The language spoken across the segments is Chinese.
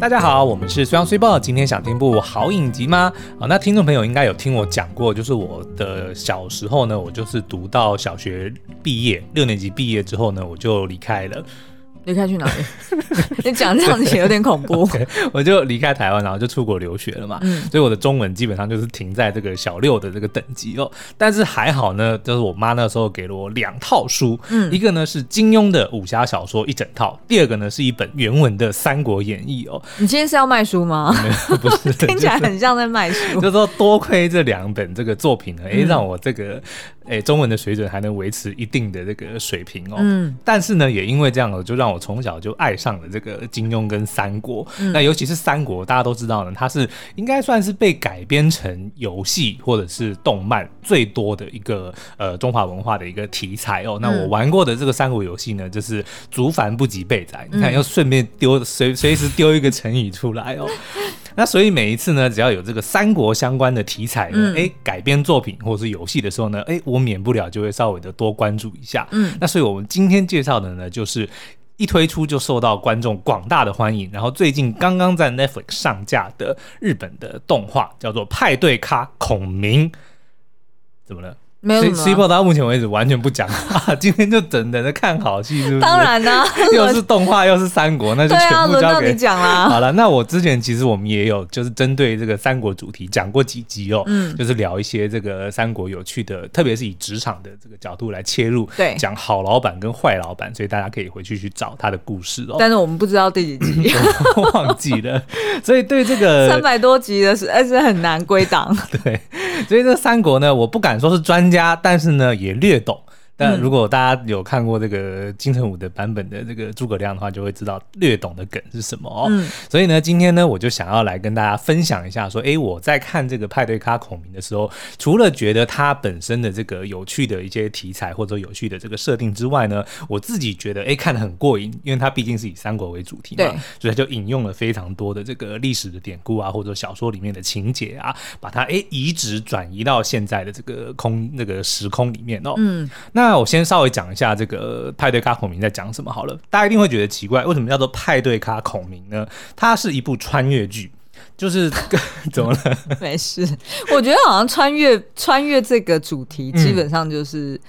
大家好，我们是虽阳虽报。今天想听部好影集吗？啊，那听众朋友应该有听我讲过，就是我的小时候呢，我就是读到小学毕业，六年级毕业之后呢，我就离开了。离开去哪里？你讲这样子也有点恐怖。Okay, 我就离开台湾，然后就出国留学了嘛。嗯，所以我的中文基本上就是停在这个小六的这个等级哦。但是还好呢，就是我妈那时候给了我两套书，嗯，一个呢是金庸的武侠小说一整套，第二个呢是一本原文的《三国演义》哦。你今天是要卖书吗？不是，听起来很像在卖书。就是说多亏这两本这个作品呢，哎、欸，让我这个。哎、欸，中文的水准还能维持一定的这个水平哦。嗯，但是呢，也因为这样，就让我从小就爱上了这个金庸跟三国。嗯、那尤其是三国，大家都知道呢，它是应该算是被改编成游戏或者是动漫最多的一个呃中华文化的一个题材哦。那我玩过的这个三国游戏呢，就是竹繁不及备载。你看，要顺便丢随随时丢一个成语出来哦。那所以每一次呢，只要有这个三国相关的题材呢，哎、嗯，改编作品或者是游戏的时候呢，哎，我免不了就会稍微的多关注一下。嗯，那所以我们今天介绍的呢，就是一推出就受到观众广大的欢迎，然后最近刚刚在 Netflix 上架的日本的动画，叫做《派对咖孔明》。怎么了？没有 C-CIPO 到目前为止完全不讲话，今天就等等着看好戏，是不是？当然啦、啊，又是动画又是三国，那就全部交给你讲啦。好了，那我之前其实我们也有就是针对这个三国主题讲过几集哦，嗯，就是聊一些这个三国有趣的，特别是以职场的这个角度来切入，对，讲好老板跟坏老板，所以大家可以回去去找他的故事哦。但是我们不知道第几集，忘记了，所以对这个三百多集的是还是很难归档。对，所以这个三国呢，我不敢说是专家，但是呢，也略懂。但如果大家有看过这个金城武的版本的这个诸葛亮的话，就会知道略懂的梗是什么哦。嗯、所以呢，今天呢，我就想要来跟大家分享一下，说，哎，我在看这个派对咖孔明的时候，除了觉得他本身的这个有趣的一些题材或者有趣的这个设定之外呢，我自己觉得，哎，看得很过瘾，因为它毕竟是以三国为主题嘛，所以他就引用了非常多的这个历史的典故啊，或者小说里面的情节啊，把它哎移植转移到现在的这个空那个时空里面哦。嗯，那。那我先稍微讲一下这个派对咖孔明在讲什么好了，大家一定会觉得奇怪，为什么叫做派对咖孔明呢？它是一部穿越剧，就是 怎么了？没事，我觉得好像穿越穿越这个主题基本上就是、嗯、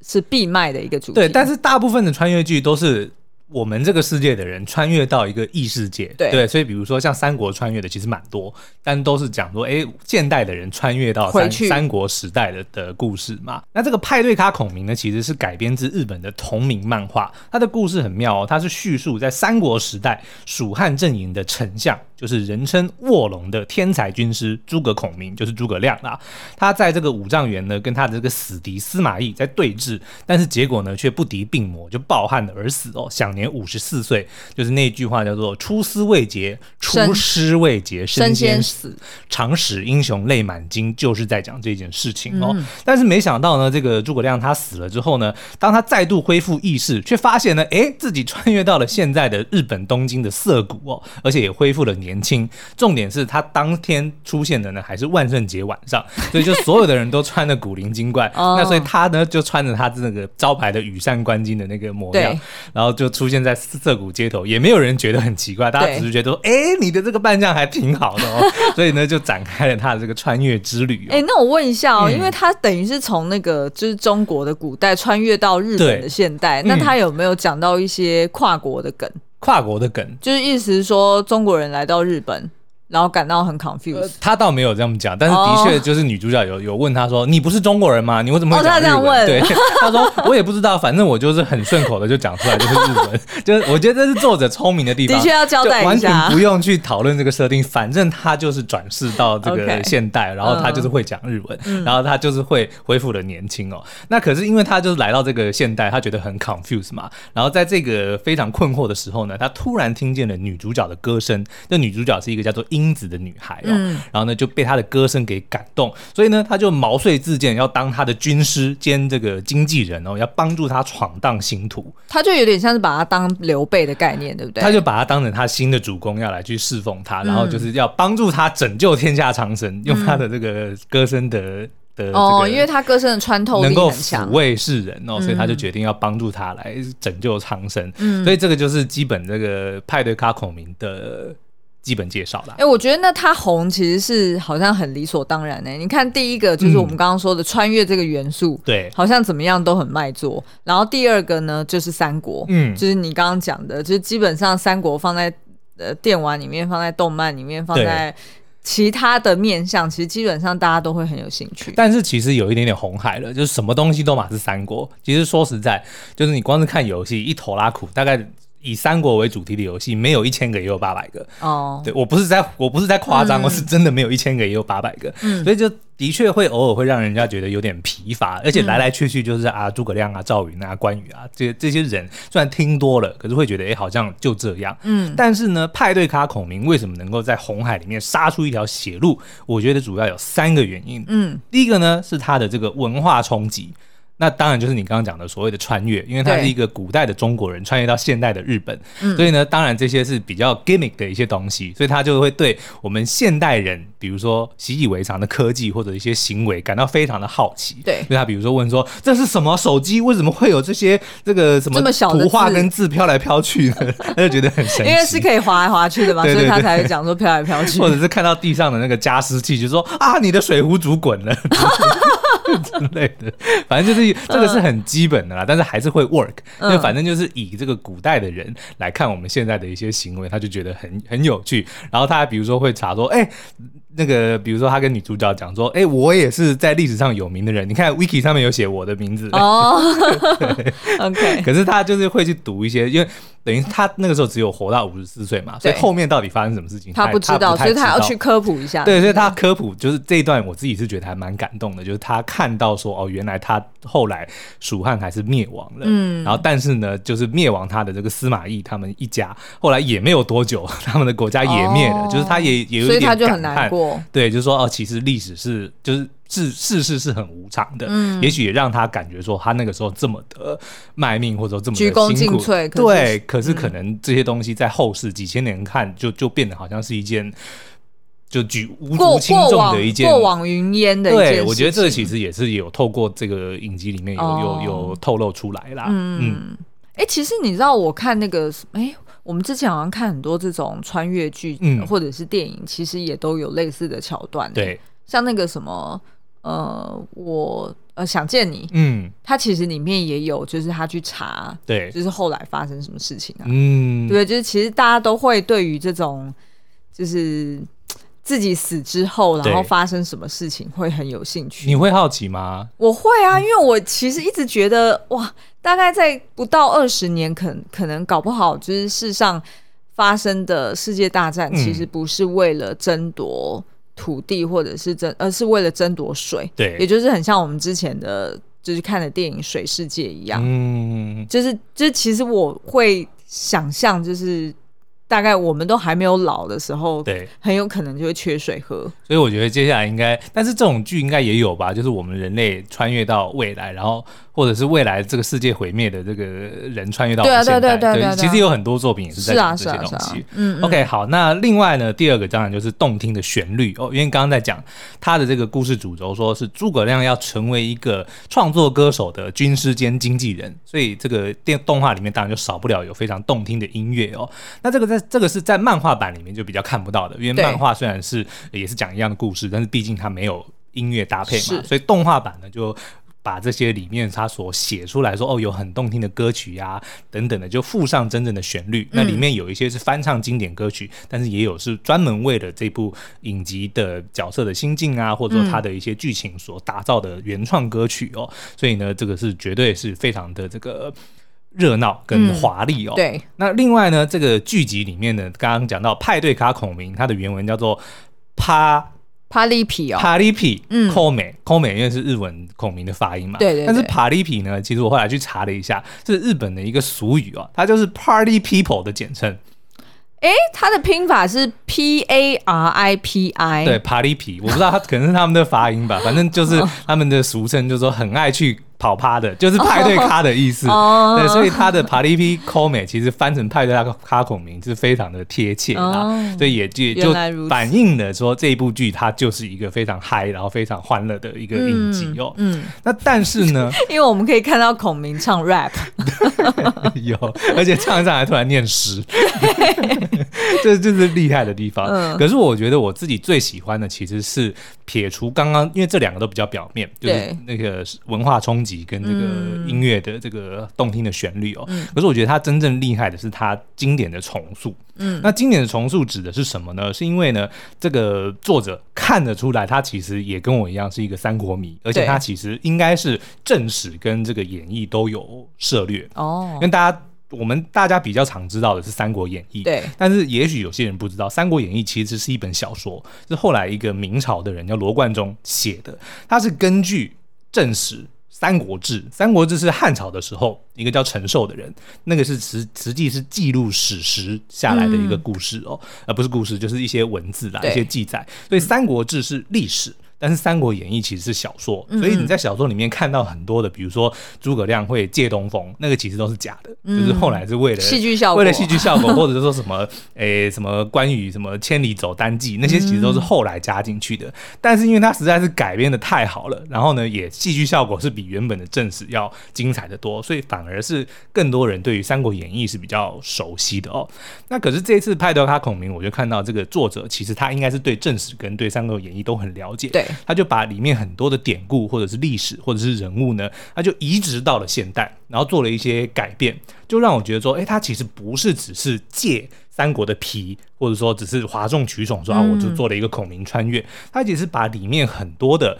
是必卖的一个主题。对，但是大部分的穿越剧都是。我们这个世界的人穿越到一个异世界，对，对，所以比如说像三国穿越的其实蛮多，但都是讲说，哎，现代的人穿越到三去三国时代的的故事嘛。那这个派对咖孔明呢，其实是改编自日本的同名漫画，它的故事很妙哦，它是叙述在三国时代蜀汉阵营的丞相。就是人称卧龙的天才军师诸葛孔明，就是诸葛亮啊。他在这个五丈原呢，跟他的这个死敌司马懿在对峙，但是结果呢，却不敌病魔，就抱憾而死哦，享年五十四岁。就是那句话叫做“出师未捷，出师未捷身先死，常使英雄泪满襟”，就是在讲这件事情哦。嗯、但是没想到呢，这个诸葛亮他死了之后呢，当他再度恢复意识，却发现呢，哎，自己穿越到了现在的日本东京的涩谷哦，而且也恢复了年。年轻，重点是他当天出现的呢，还是万圣节晚上，所以就所有的人都穿的古灵精怪，那所以他呢就穿着他那个招牌的羽扇纶巾的那个模样，然后就出现在涩谷街头，也没有人觉得很奇怪，大家只是觉得说，哎对，你的这个扮相还挺好的哦，所以呢就展开了他的这个穿越之旅。哎，那我问一下哦，嗯、因为他等于是从那个就是中国的古代穿越到日本的现代，那他有没有讲到一些跨国的梗？跨国的梗，就是意思是说中国人来到日本。然后感到很 confused，呃，他倒没有这样讲，但是的确就是女主角有有问他说：“你不是中国人吗？你为什么会讲日文？”哦，他这样问。对，他说：“我也不知道，反正我就是很顺口的就讲出来，就是日文。”就是我觉得这是作者聪明的地方，的确要交代一下，完全不用去讨论这个设定，反正他就是转世到这个现代，然后他就是会讲日文，嗯、然后他就是会恢复了年轻哦。那可是因为他就是来到这个现代，他觉得很 confused 嘛，然后在这个非常困惑的时候呢，他突然听见了女主角的歌声。那女主角是一个叫做英子的女孩哦，嗯、然后呢就被她的歌声给感动，所以呢他就毛遂自荐要当她的军师兼这个经纪人哦，要帮助她闯荡星途。他就有点像是把她当刘备的概念，对不对？他就把她当成他新的主公，要来去侍奉他，然后就是要帮助他拯救天下苍生，嗯、用他的这个歌声的的哦，因为他歌声的穿透力，能够抚慰世人哦，所以他就决定要帮助他来拯救苍生。嗯，所以这个就是基本这个派对卡孔明的。基本介绍啦。哎、欸，我觉得那它红其实是好像很理所当然呢、欸。你看第一个就是我们刚刚说的穿越这个元素，对、嗯，好像怎么样都很卖座。然后第二个呢就是三国，嗯，就是你刚刚讲的，就是基本上三国放在呃电玩里面，放在动漫里面，放在。其他的面向，其实基本上大家都会很有兴趣。但是其实有一点点红海了，就是什么东西都嘛是三国。其实说实在，就是你光是看游戏一头拉苦，大概。以三国为主题的游戏，没有一千个也有八百个哦。Oh. 对，我不是在，我不是在夸张，嗯、我是真的没有一千个也有八百个。嗯，所以就的确会偶尔会让人家觉得有点疲乏，而且来来去去就是啊，诸葛亮啊、赵云啊、关羽啊，这这些人虽然听多了，可是会觉得哎、欸，好像就这样。嗯，但是呢，派对咖孔明为什么能够在红海里面杀出一条血路？我觉得主要有三个原因。嗯，第一个呢是他的这个文化冲击。那当然就是你刚刚讲的所谓的穿越，因为他是一个古代的中国人穿越到现代的日本，所以呢，当然这些是比较 gimmick 的一些东西，所以他就会对我们现代人，比如说习以为常的科技或者一些行为感到非常的好奇。对，所以他比如说问说，这是什么手机？为什么会有这些这个什么图画跟字飘来飘去呢？他就觉得很神奇，因为是可以滑来滑去的嘛，所以他才会讲说飘来飘去，或者是看到地上的那个加湿器，就说啊，你的水壶煮滚了。之类的，反正就是这个是很基本的啦，但是还是会 work。因为反正就是以这个古代的人来看我们现在的一些行为，他就觉得很很有趣。然后他还比如说会查说，哎。那个，比如说他跟女主角讲说：“哎、欸，我也是在历史上有名的人，你看 Wiki 上面有写我的名字。”哦，OK。可是他就是会去读一些，因为等于他那个时候只有活到五十四岁嘛，所以后面到底发生什么事情，他不知道，所以他要去科普一下。对，所以他科普就是这一段，我自己是觉得还蛮感动的，就是他看到说哦，原来他后来蜀汉还是灭亡了，嗯，然后但是呢，就是灭亡他的这个司马懿他们一家，后来也没有多久，他们的国家也灭了，哦、就是他也也有一点感叹，所以他就很难过。对，就是说哦，其实历史是就是世世事是很无常的，嗯，也许也让他感觉说他那个时候这么的卖命，或者说这么的鞠躬尽瘁，对，可是可能这些东西在后世几千年看，就就变得好像是一件就举无足轻重的一件过往云烟的。对，我觉得这个其实也是有透过这个影集里面有、哦、有有透露出来啦。嗯，哎、嗯欸，其实你知道我看那个哎。欸我们之前好像看很多这种穿越剧，嗯，或者是电影，其实也都有类似的桥段。对，像那个什么，呃，我呃想见你，嗯，它其实里面也有，就是他去查，对，就是后来发生什么事情啊，嗯，对，就是其实大家都会对于这种，就是自己死之后，然后发生什么事情会很有兴趣。你会好奇吗？我会啊，因为我其实一直觉得，哇。大概在不到二十年，可可能搞不好，就是世上发生的世界大战，其实不是为了争夺土地，或者是争，而是为了争夺水。对，也就是很像我们之前的就是看的电影《水世界》一样。嗯，就是就是，其实我会想象，就是。大概我们都还没有老的时候，对，很有可能就会缺水喝。所以我觉得接下来应该，但是这种剧应该也有吧，就是我们人类穿越到未来，然后或者是未来这个世界毁灭的这个人穿越到现代。对对对对，其实有很多作品也是在讲这些东西。嗯，OK，好，那另外呢，第二个当然就是动听的旋律哦，因为刚刚在讲他的这个故事主轴，说是诸葛亮要成为一个创作歌手的军师兼经纪人，所以这个电动画里面当然就少不了有非常动听的音乐哦。那这个在这个是在漫画版里面就比较看不到的，因为漫画虽然是也是讲一样的故事，但是毕竟它没有音乐搭配嘛，所以动画版呢就把这些里面他所写出来说哦，有很动听的歌曲呀、啊、等等的，就附上真正的旋律。那里面有一些是翻唱经典歌曲，但是也有是专门为了这部影集的角色的心境啊，或者说他的一些剧情所打造的原创歌曲哦。所以呢，这个是绝对是非常的这个。热闹跟华丽哦，对。那另外呢，这个剧集里面呢，刚刚讲到派对卡孔明，它的原文叫做帕帕里皮哦，帕里皮，嗯，孔明，孔明因为是日文孔明的发音嘛，对对。但是帕里皮呢，其实我后来去查了一下，这是日本的一个俗语哦，它就是 Party People 的简称。哎，它的拼法是 P A R I P I，对，帕里皮，我不知道它 可能是他们的发音吧，反正就是他们的俗称，就是说很爱去。跑趴的，就是派对咖的意思。哦、对，所以他的 Paripi Kome 其实翻成派对咖孔明是非常的贴切啊，哦、所以也就就反映了说这一部剧它就是一个非常嗨，然后非常欢乐的一个影集哦。嗯，嗯。那但是呢，因为我们可以看到孔明唱 rap，有，而且唱一唱还突然念诗，这就是厉害的地方。嗯、可是我觉得我自己最喜欢的其实是撇除刚刚，因为这两个都比较表面，就是那个文化冲击跟这个音乐的这个动听的旋律哦。嗯、可是我觉得它真正厉害的是它经典的重塑。嗯，那经典的重塑指的是什么呢？是因为呢，这个作者看得出来，他其实也跟我一样是一个三国迷，而且他其实应该是正史跟这个演义都有涉略哦。因为大家我们大家比较常知道的是《三国演义》，对，但是也许有些人不知道，《三国演义》其实是一本小说，是后来一个明朝的人叫罗贯中写的，他是根据正史。《三国志》，《三国志》是汉朝的时候，一个叫陈寿的人，那个是实实际是记录史实下来的一个故事哦，而、嗯、不是故事，就是一些文字啦，一些记载。所以《三国志》是历史。但是《三国演义》其实是小说，所以你在小说里面看到很多的，比如说诸葛亮会借东风，那个其实都是假的，就是后来是为了戏剧效果，为了戏剧效果，或者是说什么诶什么关羽什么千里走单骑，那些其实都是后来加进去的。但是因为它实在是改编的太好了，然后呢，也戏剧效果是比原本的正史要精彩的多，所以反而是更多人对于《三国演义》是比较熟悉的哦。那可是这一次派对咖孔明，我就看到这个作者其实他应该是对正史跟对《三国演义》都很了解，对。他就把里面很多的典故，或者是历史，或者是人物呢，他就移植到了现代，然后做了一些改变，就让我觉得说，哎，他其实不是只是借三国的皮，或者说只是哗众取宠说啊，我就做了一个孔明穿越，他其实把里面很多的。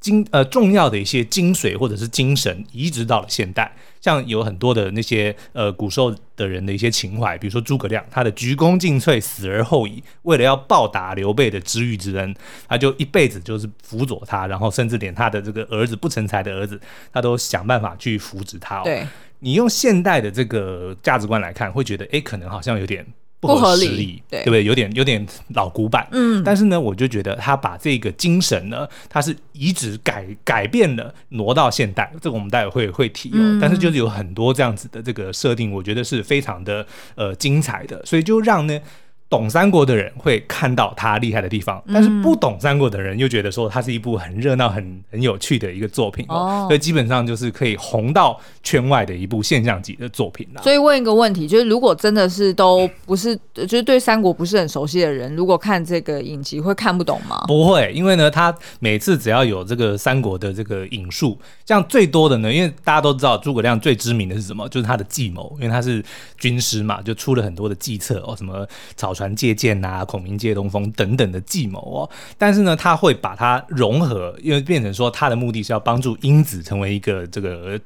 精呃重要的一些精髓或者是精神移植到了现代，像有很多的那些呃古时候的人的一些情怀，比如说诸葛亮，他的鞠躬尽瘁，死而后已，为了要报答刘备的知遇之恩，他就一辈子就是辅佐他，然后甚至连他的这个儿子不成才的儿子，他都想办法去扶植他哦。对，你用现代的这个价值观来看，会觉得哎，可能好像有点。不合时宜，对，对不对？有点有点老古板，嗯。但是呢，我就觉得他把这个精神呢，他是移植改改变了，挪到现代。这个我们待会会会提哦。嗯、但是就是有很多这样子的这个设定，我觉得是非常的呃精彩的，所以就让呢。懂三国的人会看到他厉害的地方，但是不懂三国的人又觉得说他是一部很热闹、很很有趣的一个作品哦，所以基本上就是可以红到圈外的一部现象级的作品了。所以问一个问题，就是如果真的是都不是，就是对三国不是很熟悉的人，如果看这个影集会看不懂吗？不会，因为呢，他每次只要有这个三国的这个引述，像最多的呢，因为大家都知道诸葛亮最知名的是什么，就是他的计谋，因为他是军师嘛，就出了很多的计策哦，什么草。船借箭啊，孔明借东风等等的计谋哦，但是呢，他会把它融合，因为变成说他的目的是要帮助英子成为一个这个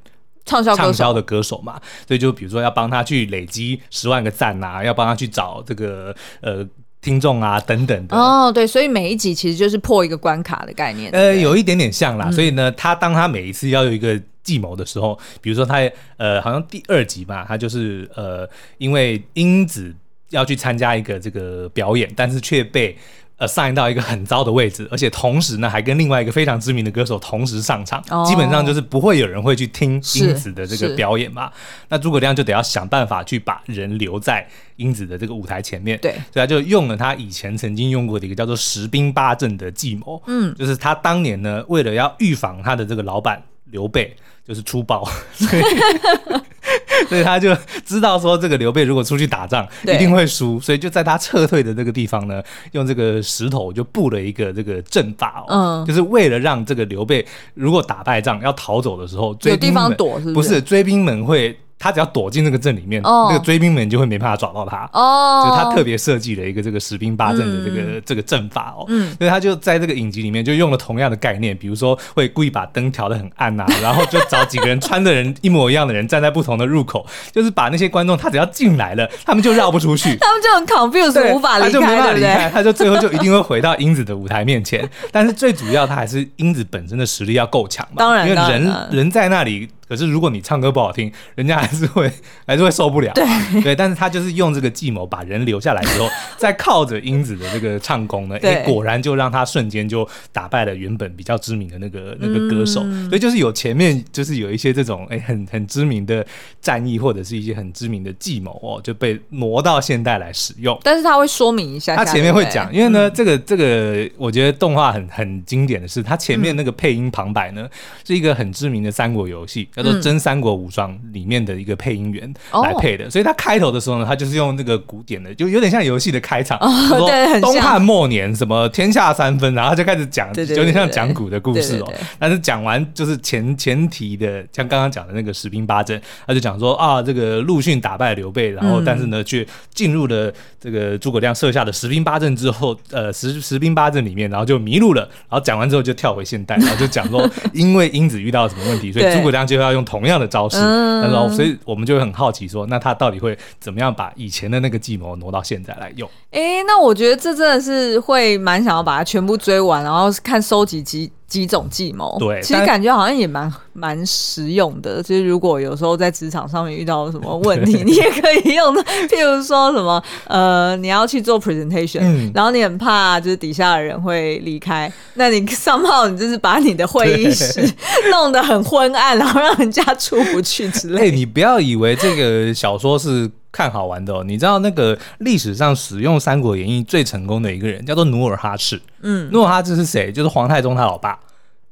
畅销畅销的歌手嘛，所以就比如说要帮他去累积十万个赞啊，要帮他去找这个呃听众啊等等的。哦，对，所以每一集其实就是破一个关卡的概念，呃，有一点点像啦，嗯、所以呢，他当他每一次要有一个计谋的时候，比如说他呃，好像第二集吧，他就是呃，因为英子。要去参加一个这个表演，但是却被呃 assign 到一个很糟的位置，而且同时呢，还跟另外一个非常知名的歌手同时上场，哦、基本上就是不会有人会去听英子的这个表演嘛。那诸葛亮就得要想办法去把人留在英子的这个舞台前面，对，所以他就用了他以前曾经用过的一个叫做十兵八阵的计谋，嗯，就是他当年呢，为了要预防他的这个老板刘备 就是粗暴。所以 所以他就知道说，这个刘备如果出去打仗一定会输，所以就在他撤退的这个地方呢，用这个石头就布了一个这个阵法，嗯，就是为了让这个刘备如果打败仗要逃走的时候，有地方躲，是不是？不是，追兵们会。他只要躲进那个阵里面，哦、那个追兵们就会没办法找到他。哦，就他特别设计了一个这个十兵八阵的这个、嗯、这个阵法哦。嗯，所以他就在这个影集里面就用了同样的概念，比如说会故意把灯调的很暗呐、啊，然后就找几个人穿的人一模一样的人站在不同的入口，就是把那些观众他只要进来了，他们就绕不出去，他们就很 confused，对无法离开，他就没办法离开，他就最后就一定会回到英子的舞台面前。但是最主要，他还是英子本身的实力要够强嘛。当然，因为人人在那里。可可是如果你唱歌不好听，人家还是会 还是会受不了。对对，但是他就是用这个计谋把人留下来之后，再靠着英子的这个唱功呢，哎，果然就让他瞬间就打败了原本比较知名的那个那个歌手。嗯、所以就是有前面就是有一些这种哎很很知名的战役或者是一些很知名的计谋哦，就被挪到现代来使用。但是他会说明一下，他前面会讲，因为呢，这个这个我觉得动画很很经典的是，他前面那个配音旁白呢，是一个很知名的三国游戏叫做《真三国无双》里面的一个配音员来配的，所以他开头的时候呢，他就是用那个古典的，就有点像游戏的开场，说东汉末年什么天下三分，然后就开始讲，有点像讲古的故事哦。但是讲完就是前前提的，像刚刚讲的那个十兵八阵，他就讲说啊，这个陆逊打败刘备，然后但是呢，却进入了这个诸葛亮设下的十兵八阵之后，呃，十十兵八阵里面，然后就迷路了，然后讲完之后就跳回现代，然后就讲说，因为英子遇到了什么问题，所以诸葛亮就要用同样的招式，然后所以我们就会很好奇说，那他到底会怎么样把以前的那个计谋挪到现在来用？哎、欸，那我觉得这真的是会蛮想要把它全部追完，然后看收集几几种计谋。对，其实感觉好像也蛮蛮实用的。就是如果有时候在职场上面遇到什么问题，你也可以用的。譬如说什么呃，你要去做 presentation，、嗯、然后你很怕就是底下的人会离开，那你 上报你就是把你的会议室 弄得很昏暗，然后让人家出不去之类的。哎、欸，你不要以为这个小说是。看好玩的哦，你知道那个历史上使用《三国演义》最成功的一个人叫做努尔哈赤。嗯，努尔哈赤是谁？就是皇太宗他老爸。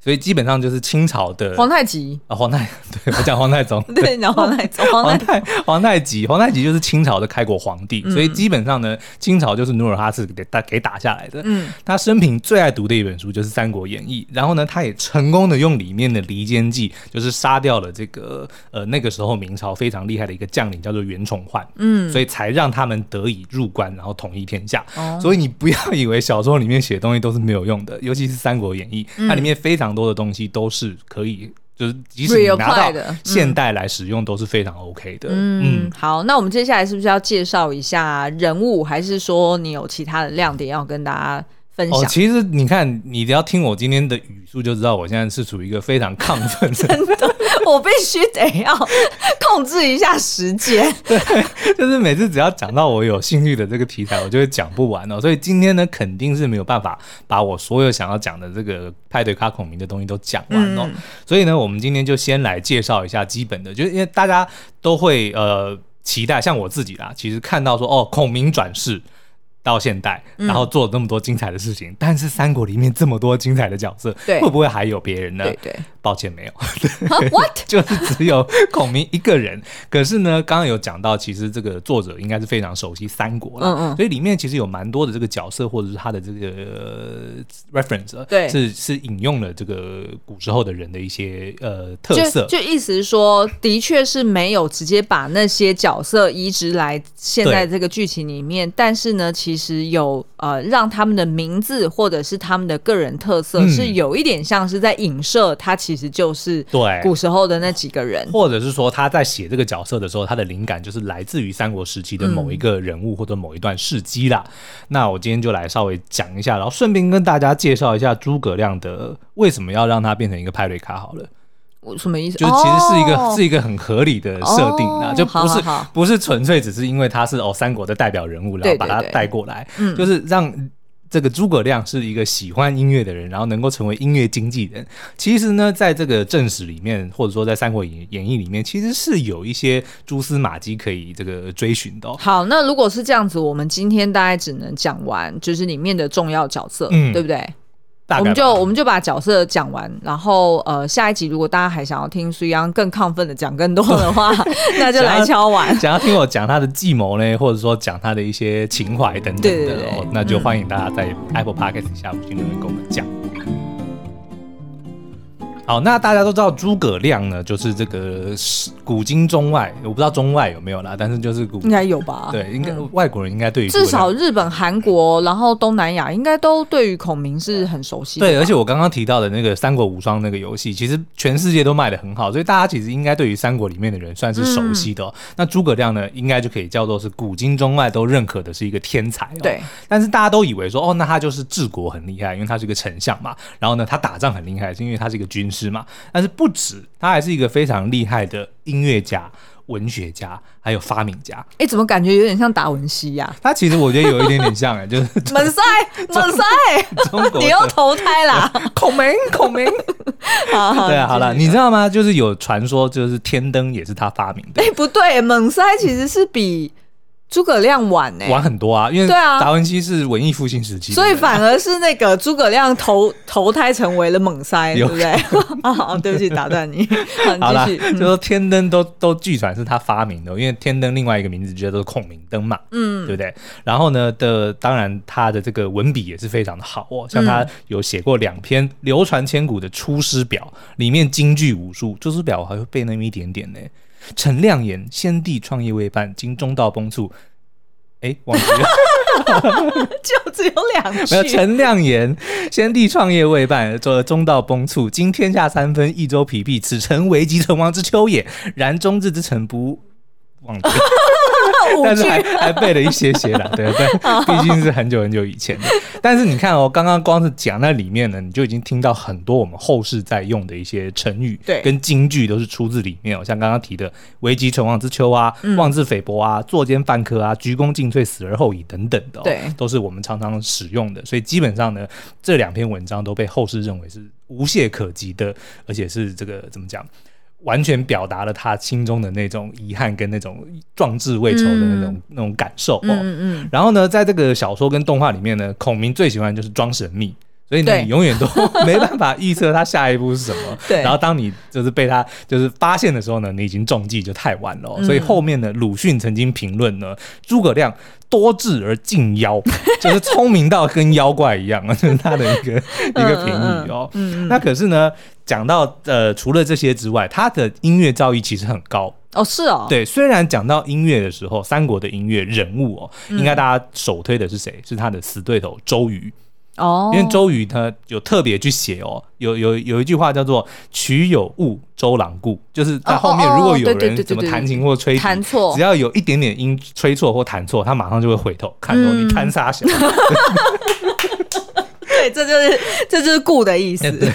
所以基本上就是清朝的皇太极啊，皇太 对我讲皇太宗，对你讲皇太宗，皇太皇太极，皇太极就是清朝的开国皇帝。所以基本上呢，清朝就是努尔哈赤给打给打下来的。嗯，他生平最爱读的一本书就是《三国演义》，然后呢，他也成功的用里面的离间计，就是杀掉了这个呃那个时候明朝非常厉害的一个将领，叫做袁崇焕。嗯，所以才让他们得以入关，然后统一天下。所以你不要以为小说里面写东西都是没有用的，尤其是《三国演义》，它里面非常。很多的东西都是可以，就是即使你拿到现代来使用，都是非常 OK 的。嗯，嗯，好，那我们接下来是不是要介绍一下人物，还是说你有其他的亮点要跟大家分享？哦，其实你看，你只要听我今天的语速，就知道我现在是处于一个非常亢奋的。真的。我必须得要控制一下时间。对，就是每次只要讲到我有兴趣的这个题材，我就会讲不完哦。所以今天呢，肯定是没有办法把我所有想要讲的这个派对卡孔明的东西都讲完哦。所以呢，我们今天就先来介绍一下基本的，就是因为大家都会呃期待，像我自己啦，其实看到说哦，孔明转世。到现代，然后做了那么多精彩的事情，嗯、但是三国里面这么多精彩的角色，会不会还有别人呢？对对，抱歉没有。What？就是只有孔明一个人。可是呢，刚刚有讲到，其实这个作者应该是非常熟悉三国了，嗯嗯，所以里面其实有蛮多的这个角色或者是他的这个 reference，对，是是引用了这个古时候的人的一些呃特色。就，就意思是说，的确是没有直接把那些角色移植来现在这个剧情里面，但是呢，其其实有呃，让他们的名字或者是他们的个人特色，是有一点像是在影射他其实就是对古时候的那几个人，或者是说他在写这个角色的时候，他的灵感就是来自于三国时期的某一个人物或者某一段事迹啦。嗯、那我今天就来稍微讲一下，然后顺便跟大家介绍一下诸葛亮的为什么要让他变成一个派对卡好了。我什么意思？就其实是一个、哦、是一个很合理的设定啊，哦、就不是不是纯粹只是因为他是哦三国的代表人物，然后把他带过来，就是让这个诸葛亮是一个喜欢音乐的人，然后能够成为音乐经纪人。其实呢，在这个正史里面，或者说在《三国演演义》里面，其实是有一些蛛丝马迹可以这个追寻的、哦。好，那如果是这样子，我们今天大概只能讲完就是里面的重要角色，嗯，对不对？我们就我们就把角色讲完，然后呃，下一集如果大家还想要听苏央更亢奋的讲更多的话，那就来敲碗。想要听我讲他的计谋呢，或者说讲他的一些情怀等等的，对对对哦，那就欢迎大家在 Apple Podcast 下五星留言跟我们讲。好，那大家都知道诸葛亮呢，就是这个古今中外，我不知道中外有没有啦，但是就是古应该有吧？对，应该、嗯、外国人应该对于至少日本、韩国，然后东南亚应该都对于孔明是很熟悉的。对，而且我刚刚提到的那个《三国无双》那个游戏，其实全世界都卖的很好，所以大家其实应该对于三国里面的人算是熟悉的、那诸葛亮呢，应该就可以叫做是古今中外都认可的是一个天才、喔。对，但是大家都以为说，哦，那他就是治国很厉害，因为他是一个丞相嘛。然后呢，他打仗很厉害，是因为他是一个军师。师嘛，但是不止，他还是一个非常厉害的音乐家。文学家还有发明家，哎、欸，怎么感觉有点像达文西呀、啊？他其实我觉得有一点点像哎，就是 门塞 门塞，你又投胎啦？孔明孔明，好好对啊，好了，你知道吗？就是有传说，就是天灯也是他发明的。哎、欸，不对，猛塞其实是比。诸葛亮晚呢、欸？晚很多啊，因为达文西是文艺复兴时期，所以反而是那个诸葛亮投投胎成为了猛塞，对不对？啊，对不起，打断你。好了，就说天灯都都据传是他发明的，因为天灯另外一个名字叫做孔明灯嘛，嗯，对不对？然后呢的，当然他的这个文笔也是非常的好哦，像他有写过两篇流传千古的《出师表》，里面金句无数，《出师表》我还会背那么一点点呢。陈亮言：先帝创业未半，今中道崩殂。哎，忘记了，就只有两句。没有陈亮言：先帝创业未半，做中道崩殂。今天下三分，益州疲弊，此诚危急存亡之秋也。然中日之臣不忘记。但是还还背了一些些啦，对对，毕竟是很久很久以前的。但是你看哦，刚刚光是讲那里面呢，你就已经听到很多我们后世在用的一些成语，对，跟京剧都是出自里面哦。像刚刚提的“危急存亡之秋”啊，“妄自菲薄”啊，“作奸犯科”啊，“鞠躬尽瘁，死而后已”等等的，对，都是我们常常使用的。所以基本上呢，这两篇文章都被后世认为是无懈可击的，而且是这个怎么讲？完全表达了他心中的那种遗憾跟那种壮志未酬的那种、嗯、那种感受哦。嗯嗯。然后呢，在这个小说跟动画里面呢，孔明最喜欢就是装神秘，所以你永远都 没办法预测他下一步是什么。对。然后当你就是被他就是发现的时候呢，你已经中计就太晚了。嗯、所以后面呢，鲁迅曾经评论呢，诸葛亮多智而近妖，就是聪明到跟妖怪一样是他的一个一个评语哦。嗯嗯。那可是呢？讲到呃，除了这些之外，他的音乐造诣其实很高哦，是哦，对。虽然讲到音乐的时候，三国的音乐人物哦，嗯、应该大家首推的是谁？是他的死对头周瑜哦，因为周瑜他有特别去写哦，有有有一句话叫做“曲有误，周郎顾”，就是在后面如果有人怎么弹琴或吹弹错，只要有一点点音吹错或弹错，他马上就会回头看说你弹啥小。嗯对，这就是这就是顾的意思。对，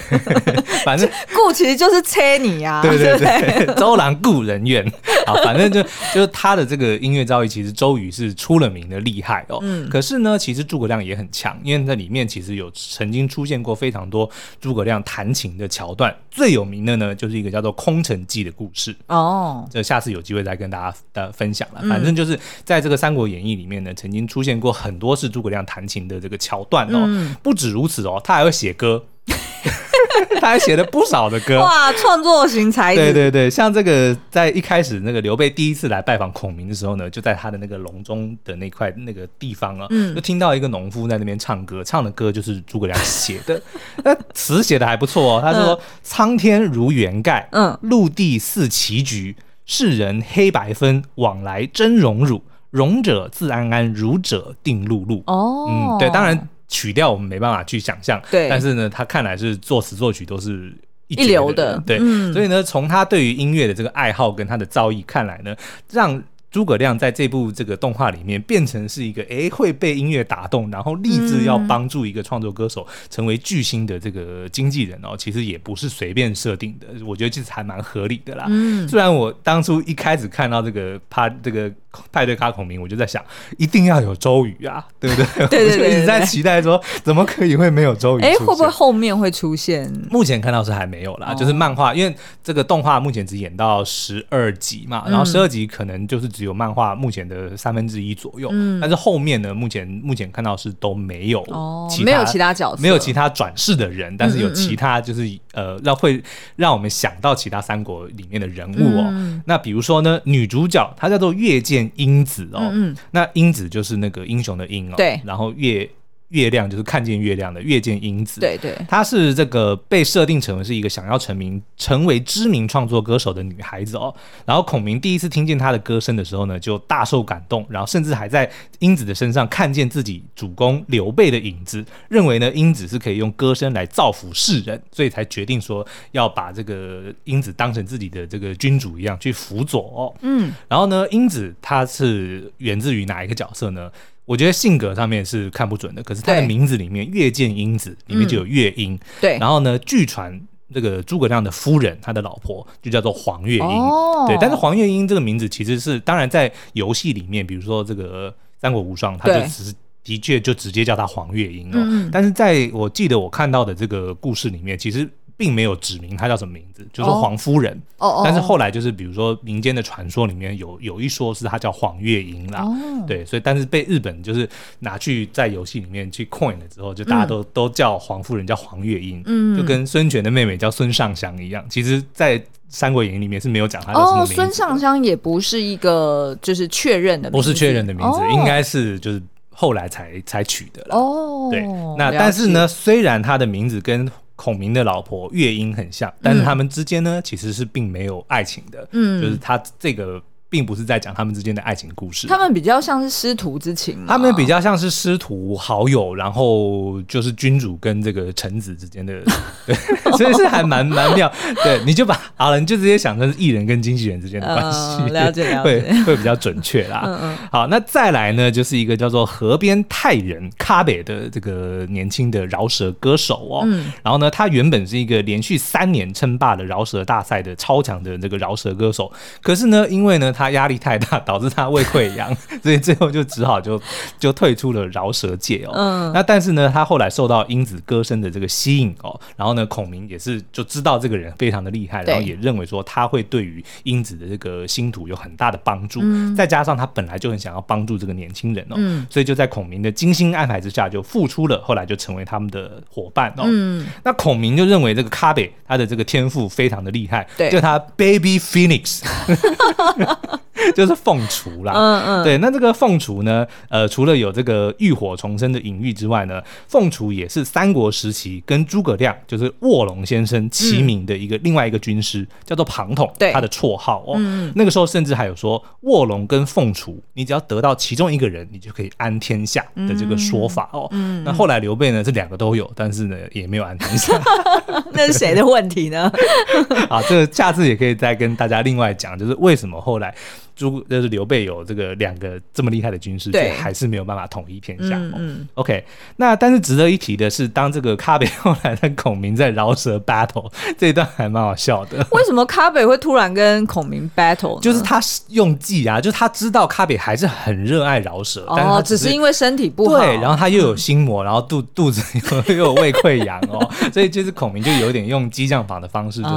反正 顾其实就是车你呀。对对对，周郎顾人怨。好，反正就就是他的这个音乐造诣，其实周瑜是出了名的厉害哦。嗯。可是呢，其实诸葛亮也很强，因为在里面其实有曾经出现过非常多诸葛亮弹琴的桥段。最有名的呢，就是一个叫做《空城计》的故事。哦。这下次有机会再跟大家的分享了。反正就是在这个《三国演义》里面呢，曾经出现过很多是诸葛亮弹琴的这个桥段哦。嗯。不止。如此哦，他还会写歌，他还写了不少的歌。哇，创作型才子。对对对，像这个在一开始那个刘备第一次来拜访孔明的时候呢，就在他的那个隆中的那块那个地方啊，嗯、就听到一个农夫在那边唱歌，唱的歌就是诸葛亮写的，那词写的还不错哦。他说：“苍、嗯、天如圆盖，嗯，陆地似棋局，世人黑白分，往来真荣辱，荣者自安安，辱者定碌碌。”哦，嗯，对，当然。曲调我们没办法去想象，对，但是呢，他看来是作词作曲都是一，一流的，对，嗯、所以呢，从他对于音乐的这个爱好跟他的造诣看来呢，让。诸葛亮在这部这个动画里面变成是一个诶会被音乐打动，然后立志要帮助一个创作歌手成为巨星的这个经纪人哦，其实也不是随便设定的，我觉得其实还蛮合理的啦。嗯，虽然我当初一开始看到这个趴这个派对咖孔明，我就在想一定要有周瑜啊，对不对？对对对，对，我就一直在期待说怎么可以会没有周瑜？哎，会不会后面会出现？目前看到是还没有啦，就是漫画，因为这个动画目前只演到十二集嘛，然后十二集可能就是只有漫画目前的三分之一左右，嗯，但是后面呢，目前目前看到是都没有哦，没有其他角色，没有其他转世的人，但是有其他就是呃，让会让我们想到其他三国里面的人物哦。那比如说呢，女主角她叫做月见英子哦，嗯，那英子就是那个英雄的英哦，对，然后月。月亮就是看见月亮的月见英子，对对，她是这个被设定成为是一个想要成名、成为知名创作歌手的女孩子哦。然后孔明第一次听见她的歌声的时候呢，就大受感动，然后甚至还在英子的身上看见自己主公刘备的影子，认为呢英子是可以用歌声来造福世人，所以才决定说要把这个英子当成自己的这个君主一样去辅佐哦。嗯，然后呢，英子她是源自于哪一个角色呢？我觉得性格上面是看不准的，可是他的名字里面“月见英子”里面就有月英。对，然后呢，据传这个诸葛亮的夫人，他的老婆就叫做黄月英。哦、对，但是黄月英这个名字其实是，当然在游戏里面，比如说这个《三国无双》，他就只是的确就直接叫他黄月英哦。嗯、但是在我记得我看到的这个故事里面，其实。并没有指明她叫什么名字，就是黄夫人。哦，但是后来就是比如说民间的传说里面有有一说是她叫黄月英啦。哦，对，所以但是被日本就是拿去在游戏里面去 coin 了之后，就大家都、嗯、都叫黄夫人叫黄月英，嗯，就跟孙权的妹妹叫孙尚香一样。其实，在《三国演义》里面是没有讲他的什么名字。孙尚香也不是一个就是确认的名字，不是确认的名字，哦、应该是就是后来才才取的了。哦，对，那但是呢，虽然他的名字跟孔明的老婆月英很像，但是他们之间呢，其实是并没有爱情的。嗯，就是他这个。并不是在讲他们之间的爱情故事，他们比较像是师徒之情，他们比较像是师徒好友，然后就是君主跟这个臣子之间的，对，所以是还蛮蛮妙。对，你就把好了，你就直接想成是艺人跟经纪人之间的关系，嗯，了解了解，会会比较准确啦。嗯嗯。好，那再来呢，就是一个叫做河边泰人卡北的这个年轻的饶舌歌手哦。嗯。然后呢，他原本是一个连续三年称霸的饶舌大赛的超强的这个饶舌歌手，可是呢，因为呢。他压力太大，导致他胃溃疡，所以最后就只好就就退出了饶舌界哦。嗯，那但是呢，他后来受到英子歌声的这个吸引哦，然后呢，孔明也是就知道这个人非常的厉害，然后也认为说他会对于英子的这个星途有很大的帮助。嗯，再加上他本来就很想要帮助这个年轻人哦，嗯，所以就在孔明的精心安排之下就付出了，后来就成为他们的伙伴哦。嗯，那孔明就认为这个卡北他的这个天赋非常的厉害，对，叫他 Baby Phoenix。就是凤雏啦，嗯嗯，对，那这个凤雏呢，呃，除了有这个浴火重生的隐喻之外呢，凤雏也是三国时期跟诸葛亮，就是卧龙先生齐名的一个另外一个军师，叫做庞统，对，他的绰号哦，嗯，那个时候甚至还有说卧龙跟凤雏，你只要得到其中一个人，你就可以安天下的这个说法哦，嗯，那后来刘备呢，这两个都有，但是呢，也没有安天下，那是谁的问题呢？啊，这个下次也可以再跟大家另外讲，就是为什么后来。诸就是刘备有这个两个这么厉害的军师，却还是没有办法统一天下。嗯，嗯，OK。那但是值得一提的是，当这个卡北后来跟孔明在饶舌 battle 这一段还蛮好笑的。为什么卡北会突然跟孔明 battle？就是他用计啊，就是他知道卡北还是很热爱饶舌，但是只是因为身体不好，对，然后他又有心魔，然后肚肚子又有胃溃疡哦，所以就是孔明就有点用激将法的方式，就是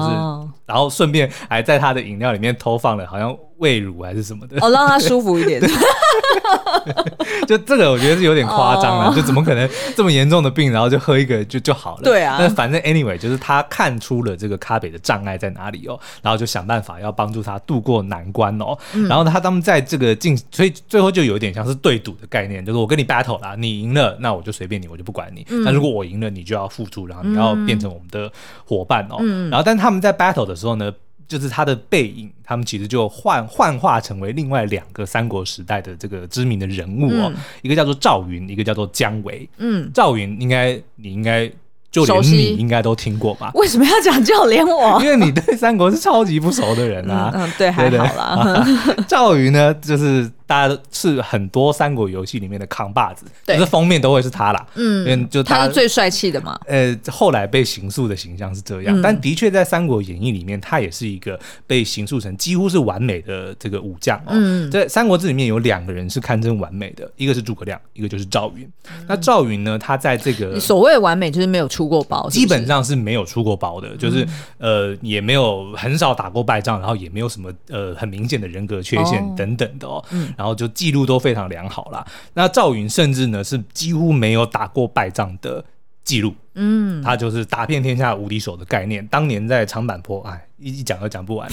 然后顺便还在他的饮料里面偷放了，好像。胃乳还是什么的，哦，让他舒服一点。就这个，我觉得是有点夸张了。哦、就怎么可能这么严重的病，然后就喝一个就就好了？对啊。那反正 anyway，就是他看出了这个卡北的障碍在哪里哦，然后就想办法要帮助他渡过难关哦。嗯、然后，他他们在这个进，所以最后就有点像是对赌的概念，就是我跟你 battle 啦，你赢了，那我就随便你，我就不管你。那、嗯、如果我赢了，你就要付出，然后你要变成我们的伙伴哦。嗯、然后，但他们在 battle 的时候呢？就是他的背影，他们其实就幻幻化成为另外两个三国时代的这个知名的人物哦，嗯、一个叫做赵云，一个叫做姜维。嗯，赵云应该你应该就连你应该都听过吧？为什么要讲就连我？因为你对三国是超级不熟的人啊。嗯，对，还好啦。赵云呢，就是。大家都是很多三国游戏里面的扛把子，对就是封面都会是他啦。嗯，就他，最帅气的嘛。呃，后来被刑诉的形象是这样，嗯、但的确在《三国演义》里面，他也是一个被刑诉成几乎是完美的这个武将哦。嗯，在《三国志》里面有两个人是堪称完美的，一个是诸葛亮，一个就是赵云。嗯、那赵云呢，他在这个所谓完美就是没有出过包是是？基本上是没有出过包的，就是、嗯、呃也没有很少打过败仗，然后也没有什么呃很明显的人格缺陷等等的哦。嗯，然后就记录都。非常良好啦。那赵云甚至呢是几乎没有打过败仗的记录。嗯，他就是打遍天下无敌手的概念。当年在长坂坡，哎，一讲都讲不完。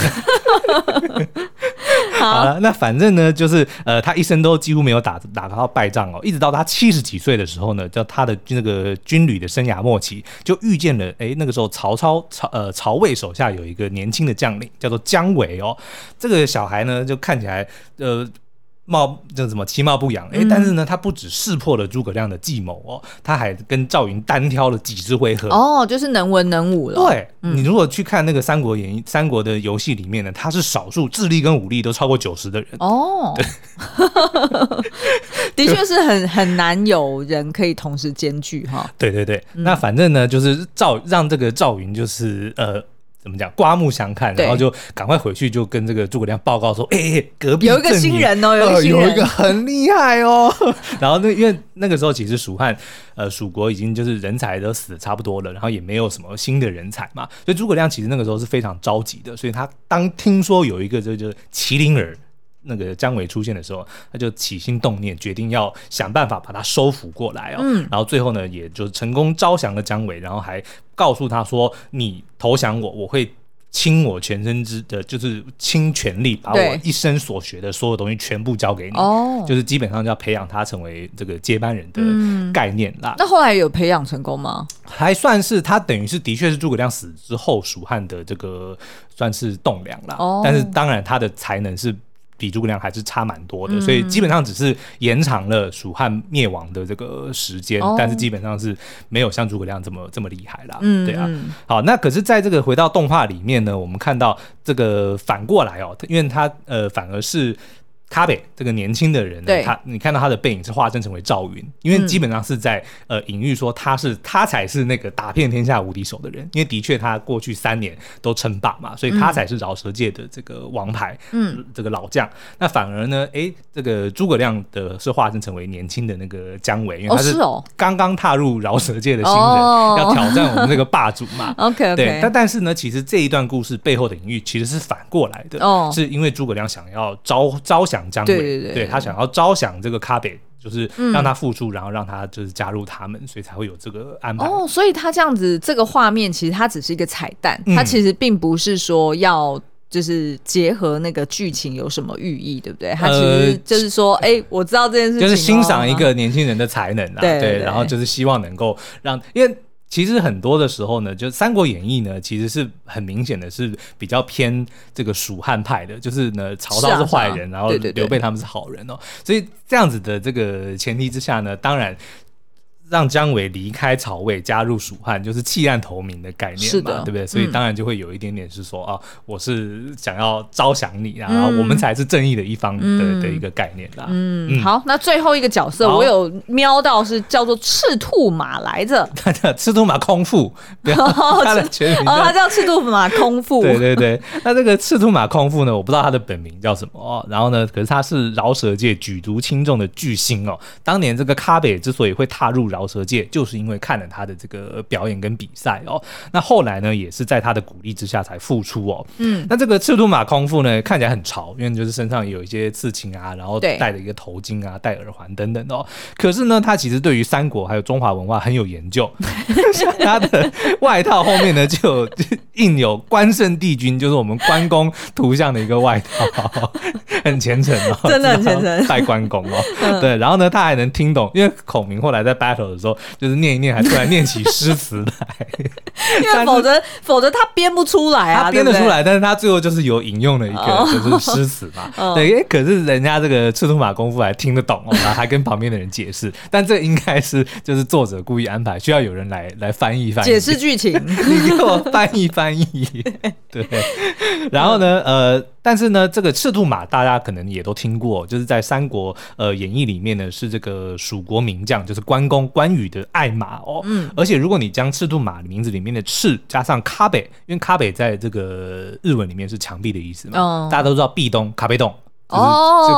好了，那反正呢，就是呃，他一生都几乎没有打打到败仗哦。一直到他七十几岁的时候呢，叫他的那个军旅的生涯末期，就遇见了哎，那个时候曹操曹呃曹魏手下有一个年轻的将领叫做姜维哦。这个小孩呢，就看起来呃。貌就怎么其貌不扬哎，但是呢，他不止识破了诸葛亮的计谋哦，他还跟赵云单挑了几十回合哦，就是能文能武了。对，嗯、你如果去看那个《三国演义》三国的游戏里面呢，他是少数智力跟武力都超过九十的人哦。对，的确是很很难有人可以同时兼具哈。对对对，嗯、那反正呢，就是赵让这个赵云就是呃。怎么讲？刮目相看，然后就赶快回去，就跟这个诸葛亮报告说：“哎、欸，隔壁有一个新人哦，有一个、呃、有一个很厉害哦。”然后那因为那个时候其实蜀汉呃蜀国已经就是人才都死的差不多了，然后也没有什么新的人才嘛，所以诸葛亮其实那个时候是非常着急的。所以他当听说有一个这就是麒麟儿。那个姜维出现的时候，他就起心动念，决定要想办法把他收服过来哦。嗯、然后最后呢，也就成功招降了姜维，然后还告诉他说：“你投降我，我会倾我全身之的，就是倾全力，把我一生所学的所有东西全部交给你。哦就是基本上就要培养他成为这个接班人的概念啦。嗯”那后来有培养成功吗？还算是他等于是的确是诸葛亮死之后，蜀汉的这个算是栋梁啦。哦、但是当然他的才能是。比诸葛亮还是差蛮多的，嗯、所以基本上只是延长了蜀汉灭亡的这个时间，哦、但是基本上是没有像诸葛亮这么这么厉害啦。嗯，对啊。好，那可是在这个回到动画里面呢，我们看到这个反过来哦，因为他呃反而是。卡北这个年轻的人他你看到他的背影是化身成为赵云，因为基本上是在、嗯、呃隐喻说他是他才是那个打遍天下无敌手的人，因为的确他过去三年都称霸嘛，所以他才是饶舌界的这个王牌，嗯，这个老将。那反而呢，哎，这个诸葛亮的是化身成为年轻的那个姜维，因为他是刚刚踏入饶舌界的新人，哦、要挑战我们这个霸主嘛。OK OK。对，但但是呢，其实这一段故事背后的隐喻其实是反过来的，哦，是因为诸葛亮想要招招降。姜维，对对对，对他想要招降这个卡北，就是让他复出，嗯、然后让他就是加入他们，所以才会有这个安排。哦，所以他这样子这个画面其实它只是一个彩蛋，它、嗯、其实并不是说要就是结合那个剧情有什么寓意，对不对？他其实就是说，哎、呃欸，我知道这件事情，就是欣赏一个年轻人的才能啊，对，对，对，对，然后就是希望能够让，因为。其实很多的时候呢，就《三国演义》呢，其实是很明显的是比较偏这个蜀汉派的，就是呢，曹操是坏人，啊啊、然后刘备他们是好人哦，对对对，所以这样子的这个前提之下呢，当然。让姜维离开曹魏，加入蜀汉，就是弃暗投明的概念嘛，对不对？所以当然就会有一点点是说、嗯、啊，我是想要招降你，然后我们才是正义的一方的、嗯、的一个概念啦。嗯，嗯好，那最后一个角色我有瞄到是叫做赤兔马来着，他 叫赤兔马空腹，他的全名哦，他叫赤兔马空腹。对对对，那这个赤兔马空腹呢，我不知道他的本名叫什么哦。然后呢，可是他是饶舌界举足轻重的巨星哦。当年这个卡北之所以会踏入饶舌界就是因为看了他的这个表演跟比赛哦，那后来呢也是在他的鼓励之下才复出哦。嗯，那这个赤兔马空腹呢看起来很潮，因为就是身上有一些刺青啊，然后戴了一个头巾啊，戴耳环等等哦。可是呢，他其实对于三国还有中华文化很有研究，像 他的外套后面呢就印有关圣帝君，就是我们关公图像的一个外套，很虔诚哦，真的很虔诚，拜关公哦。嗯、对，然后呢他还能听懂，因为孔明后来在 battle 的时候。就是念一念，还突然念起诗词来，因为否则否则他编不出来啊，他编得出来，对？对，但是他最后就是有引用了一个就是诗词嘛，哦、对，可是人家这个赤兔马功夫还听得懂哦，然后还跟旁边的人解释，但这应该是就是作者故意安排，需要有人来来翻译翻译，解释剧情，你给我翻译翻译，对，然后呢，呃。但是呢，这个赤兔马大家可能也都听过，就是在《三国呃演义》里面呢，是这个蜀国名将，就是关公关羽的爱马哦。嗯。而且如果你将赤兔马名字里面的“赤”加上“卡北”，因为“卡北”在这个日文里面是墙壁的意思嘛，哦、大家都知道壁咚卡北咚，就是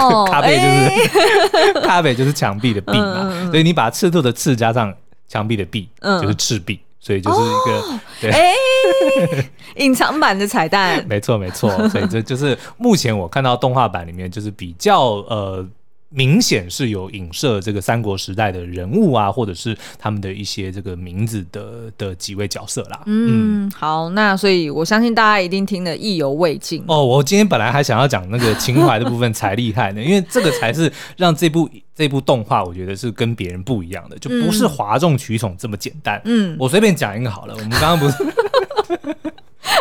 这个卡北就是 卡北就是墙壁的壁嘛，嗯、所以你把赤兔的“赤”加上墙壁的“壁”，就是赤壁。所以就是一个、哦、对，哎，隐藏版的彩蛋，没错没错。所以这就是目前我看到动画版里面就是比较呃。明显是有影射这个三国时代的人物啊，或者是他们的一些这个名字的的几位角色啦。嗯，嗯好，那所以我相信大家一定听得意犹未尽哦。我今天本来还想要讲那个情怀的部分才厉害呢，因为这个才是让这部这部动画我觉得是跟别人不一样的，就不是哗众取宠这么简单。嗯，我随便讲一个好了，我们刚刚不是。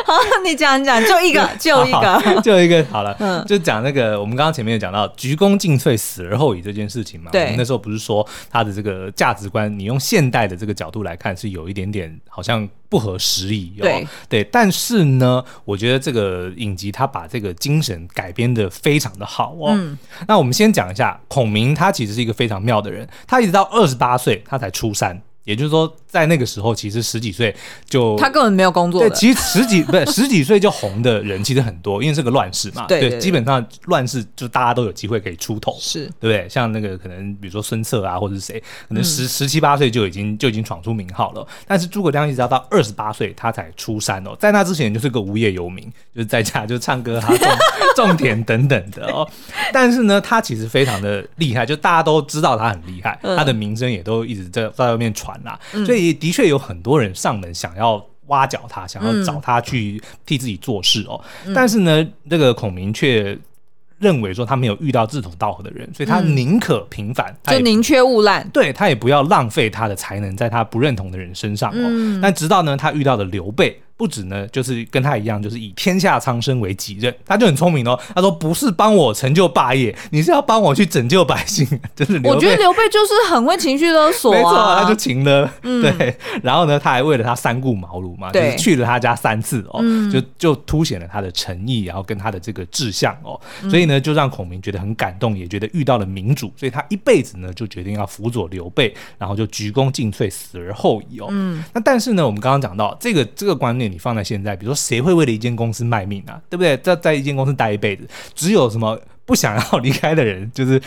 好，你讲讲，就一个，就一个，就一个，好了，嗯，就讲那个，我们刚刚前面有讲到“鞠躬尽瘁，死而后已”这件事情嘛。对，那时候不是说他的这个价值观，你用现代的这个角度来看，是有一点点好像不合时宜。对，对，但是呢，我觉得这个影集他把这个精神改编的非常的好哦。嗯，那我们先讲一下孔明，他其实是一个非常妙的人，他一直到二十八岁，他才出山。也就是说，在那个时候，其实十几岁就他根本没有工作。对，其实十几 不是十几岁就红的人其实很多，因为是个乱世嘛。对，基本上乱世就大家都有机会可以出头，是对不对？像那个可能比如说孙策啊，或者是谁，可能十、嗯、十七八岁就已经就已经闯出名号了。但是诸葛亮一直要到二十八岁他才出山哦，在那之前就是个无业游民，就是在家就唱歌啊、种种田等等的哦。但是呢，他其实非常的厉害，就大家都知道他很厉害，他的名声也都一直在在外面传啦。所以的确有很多人上门想要挖角他，想要找他去替自己做事哦。但是呢，这个孔明却认为说他没有遇到志同道合的人，所以他宁可平凡，就宁缺毋滥。对，他也不要浪费他的才能在他不认同的人身上哦。但直到呢，他遇到了刘备。不止呢，就是跟他一样，就是以天下苍生为己任，他就很聪明哦。他说：“不是帮我成就霸业，你是要帮我去拯救百姓。”就是我觉得刘备就是很会情绪勒索啊，没错，他就情勒。嗯、对，然后呢，他还为了他三顾茅庐嘛，对就是去了他家三次哦，嗯、就就凸显了他的诚意，然后跟他的这个志向哦，所以呢，就让孔明觉得很感动，也觉得遇到了明主，所以他一辈子呢就决定要辅佐刘备，然后就鞠躬尽瘁，死而后已哦。嗯，那但是呢，我们刚刚讲到这个这个观念。你放在现在，比如说谁会为了一间公司卖命啊？对不对？在在一间公司待一辈子，只有什么不想要离开的人，就是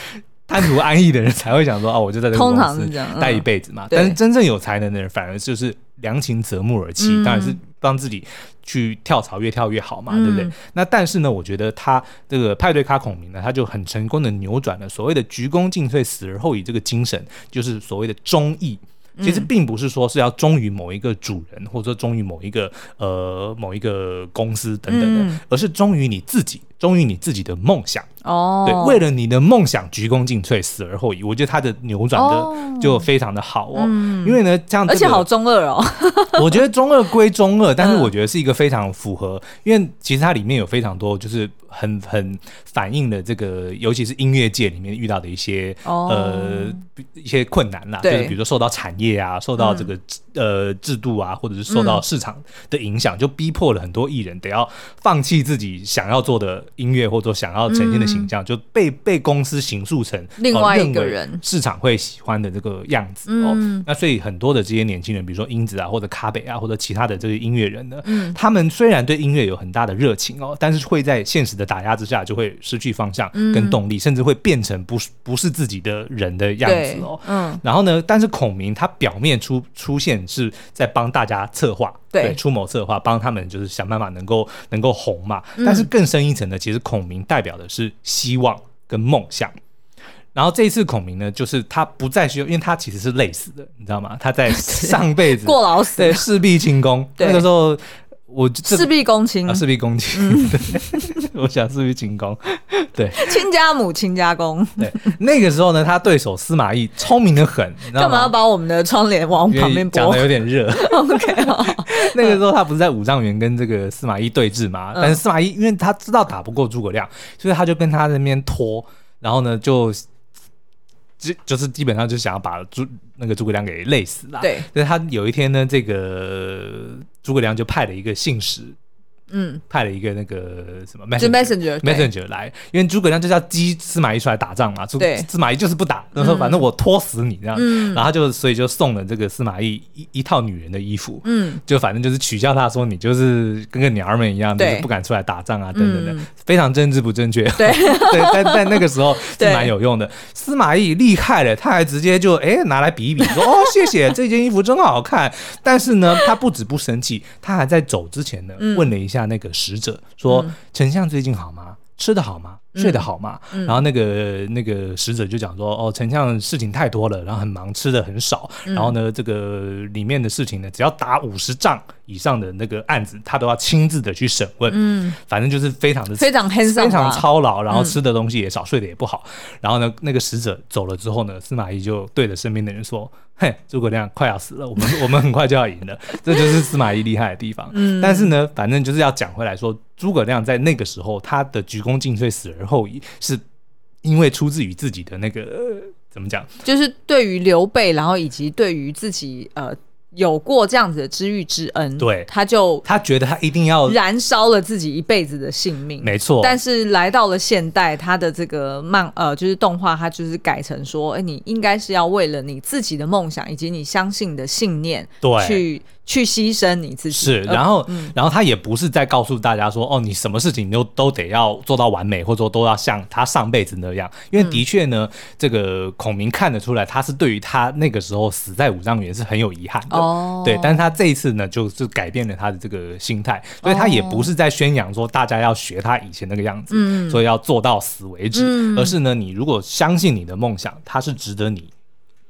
贪图安逸的人，才会想说哦，我就在这个公司待一辈子嘛。但是真正有才能的人，反而就是良禽择木而栖，当然是帮自己去跳槽，越跳越好嘛，对不对？那但是呢，我觉得他这个派对咖孔明呢，他就很成功的扭转了所谓的鞠躬尽瘁，死而后已这个精神，就是所谓的忠义。其实并不是说是要忠于某一个主人，或者忠于某一个呃某一个公司等等的，嗯、而是忠于你自己。忠于你自己的梦想。哦，对，为了你的梦想鞠躬尽瘁，死而后已。我觉得他的扭转的就非常的好哦，因为呢，这样而且好中二哦。我觉得中二归中二，但是我觉得是一个非常符合，因为其实它里面有非常多就是很很反映的这个，尤其是音乐界里面遇到的一些呃一些困难啦，就是比如说受到产业啊，受到这个呃制度啊，或者是受到市场的影响，就逼迫了很多艺人得要放弃自己想要做的。音乐或者想要呈现的形象，就被被公司形塑成另外一个人，市场会喜欢的这个样子哦。那所以很多的这些年轻人，比如说英子啊，或者卡北啊，或者其他的这些音乐人呢，他们虽然对音乐有很大的热情哦，但是会在现实的打压之下，就会失去方向跟动力，甚至会变成不是不是自己的人的样子哦。嗯。然后呢，但是孔明他表面出出现是在帮大家策划，对，出谋策划，帮他们就是想办法能够能够红嘛。但是更深一层的。其实孔明代表的是希望跟梦想，然后这一次孔明呢，就是他不再需要，因为他其实是累死的，你知道吗？他在 上辈子过劳死，对，事必清宫，那个时候。我事必躬亲，事必躬亲。我想事毕清宫，对，亲家母，亲家公。对，那个时候呢，他对手司马懿聪明的很，干嘛要把我们的窗帘往旁边拨？讲的有点热。OK，那个时候他不是在五丈原跟这个司马懿对峙吗？但是司马懿因为他知道打不过诸葛亮，所以他就跟他那边拖，然后呢就。就就是基本上就想要把诸那个诸葛亮给累死了。对，但是他有一天呢，这个诸葛亮就派了一个信使。嗯，派了一个那个什么 messenger messenger 来，因为诸葛亮就是要激司马懿出来打仗嘛。对，司马懿就是不打，他说反正我拖死你这样。然后就所以就送了这个司马懿一一套女人的衣服。嗯，就反正就是取笑他说你就是跟个娘儿们一样，就是不敢出来打仗啊等等的，非常政治不正确。对 对，但在那个时候 是蛮有用的。司马懿厉害了，他还直接就哎拿来比一比，说哦谢谢 这件衣服真好看。但是呢，他不止不生气，他还在走之前呢问了一下。那个使者说：“丞相最近好吗？吃得好吗？睡得好吗？嗯、然后那个那个使者就讲说，哦，丞相事情太多了，然后很忙，吃的很少。嗯、然后呢，这个里面的事情呢，只要打五十仗以上的那个案子，他都要亲自的去审问。嗯，反正就是非常的非常非常操劳，然后吃的东西也少，睡得也不好。嗯、然后呢，那个使者走了之后呢，司马懿就对着身边的人说：“ 嘿，诸葛亮快要死了，我们我们很快就要赢了。”这就是司马懿厉害的地方。嗯，但是呢，反正就是要讲回来说。诸葛亮在那个时候，他的鞠躬尽瘁，死而后已，是因为出自于自己的那个怎么讲？就是对于刘备，然后以及对于自己呃。有过这样子的知遇之恩，对，他就他觉得他一定要燃烧了自己一辈子的性命，没错。但是来到了现代，他的这个漫呃就是动画，他就是改成说，哎，你应该是要为了你自己的梦想以及你相信的信念，对，去去牺牲你自己。是，然后、嗯、然后他也不是在告诉大家说，哦，你什么事情都都得要做到完美，或者说都要像他上辈子那样。因为的确呢，嗯、这个孔明看得出来，他是对于他那个时候死在五丈原是很有遗憾的。哦，对，但是他这一次呢，就是改变了他的这个心态，所以他也不是在宣扬说大家要学他以前那个样子，嗯，所以要做到死为止，嗯，而是呢，你如果相信你的梦想，它是值得你。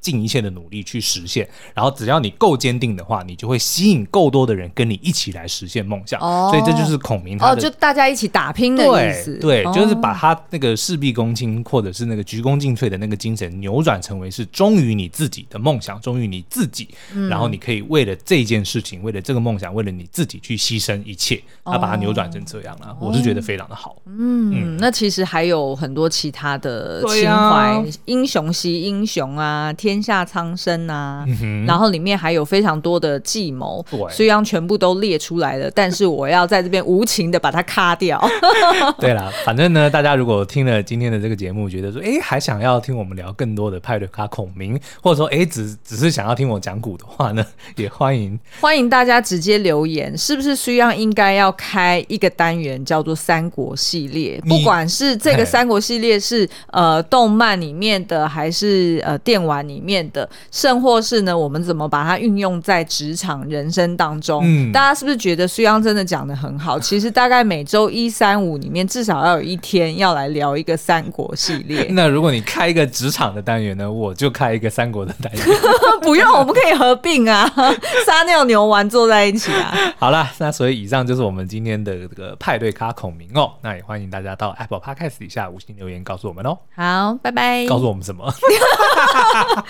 尽一切的努力去实现，然后只要你够坚定的话，你就会吸引够多的人跟你一起来实现梦想。哦，所以这就是孔明他的，哦，就大家一起打拼的意思。对，对，就是把他那个事必躬亲，或者是那个鞠躬尽瘁的那个精神扭转成为是忠于你自己的梦想，忠于你自己。嗯，然后你可以为了这件事情，为了这个梦想，为了你自己去牺牲一切。他把它扭转成这样了，我是觉得非常的好。嗯，嗯，那其实还有很多其他的情怀，英雄惜英雄啊，天下苍生啊，嗯、然后里面还有非常多的计谋，虽然全部都列出来了，但是我要在这边无情的把它咔掉。对啦，反正呢，大家如果听了今天的这个节目，觉得说，哎，还想要听我们聊更多的派对卡孔明，或者说，哎，只只是想要听我讲古的话呢，也欢迎欢迎大家直接留言，是不是需要应该要开一个单元叫做三国系列？不管是这个三国系列是呃动漫里面的，还是呃电玩里面的。甚或是呢，我们怎么把它运用在职场人生当中？嗯，大家是不是觉得苏央真的讲的很好？其实大概每周一、三、五里面，至少要有一天要来聊一个三国系列。那如果你开一个职场的单元呢，我就开一个三国的单元。不用，我们可以合并啊，撒尿牛丸坐在一起啊。好了，那所以以上就是我们今天的这个派对咖孔明哦。那也欢迎大家到 Apple Podcast 底下五星留言告诉我们哦。好，拜拜。告诉我们什么？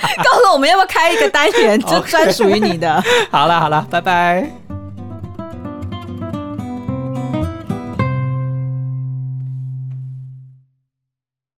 告诉我们要不要开一个单元，就专属于你的。好了好了，拜拜。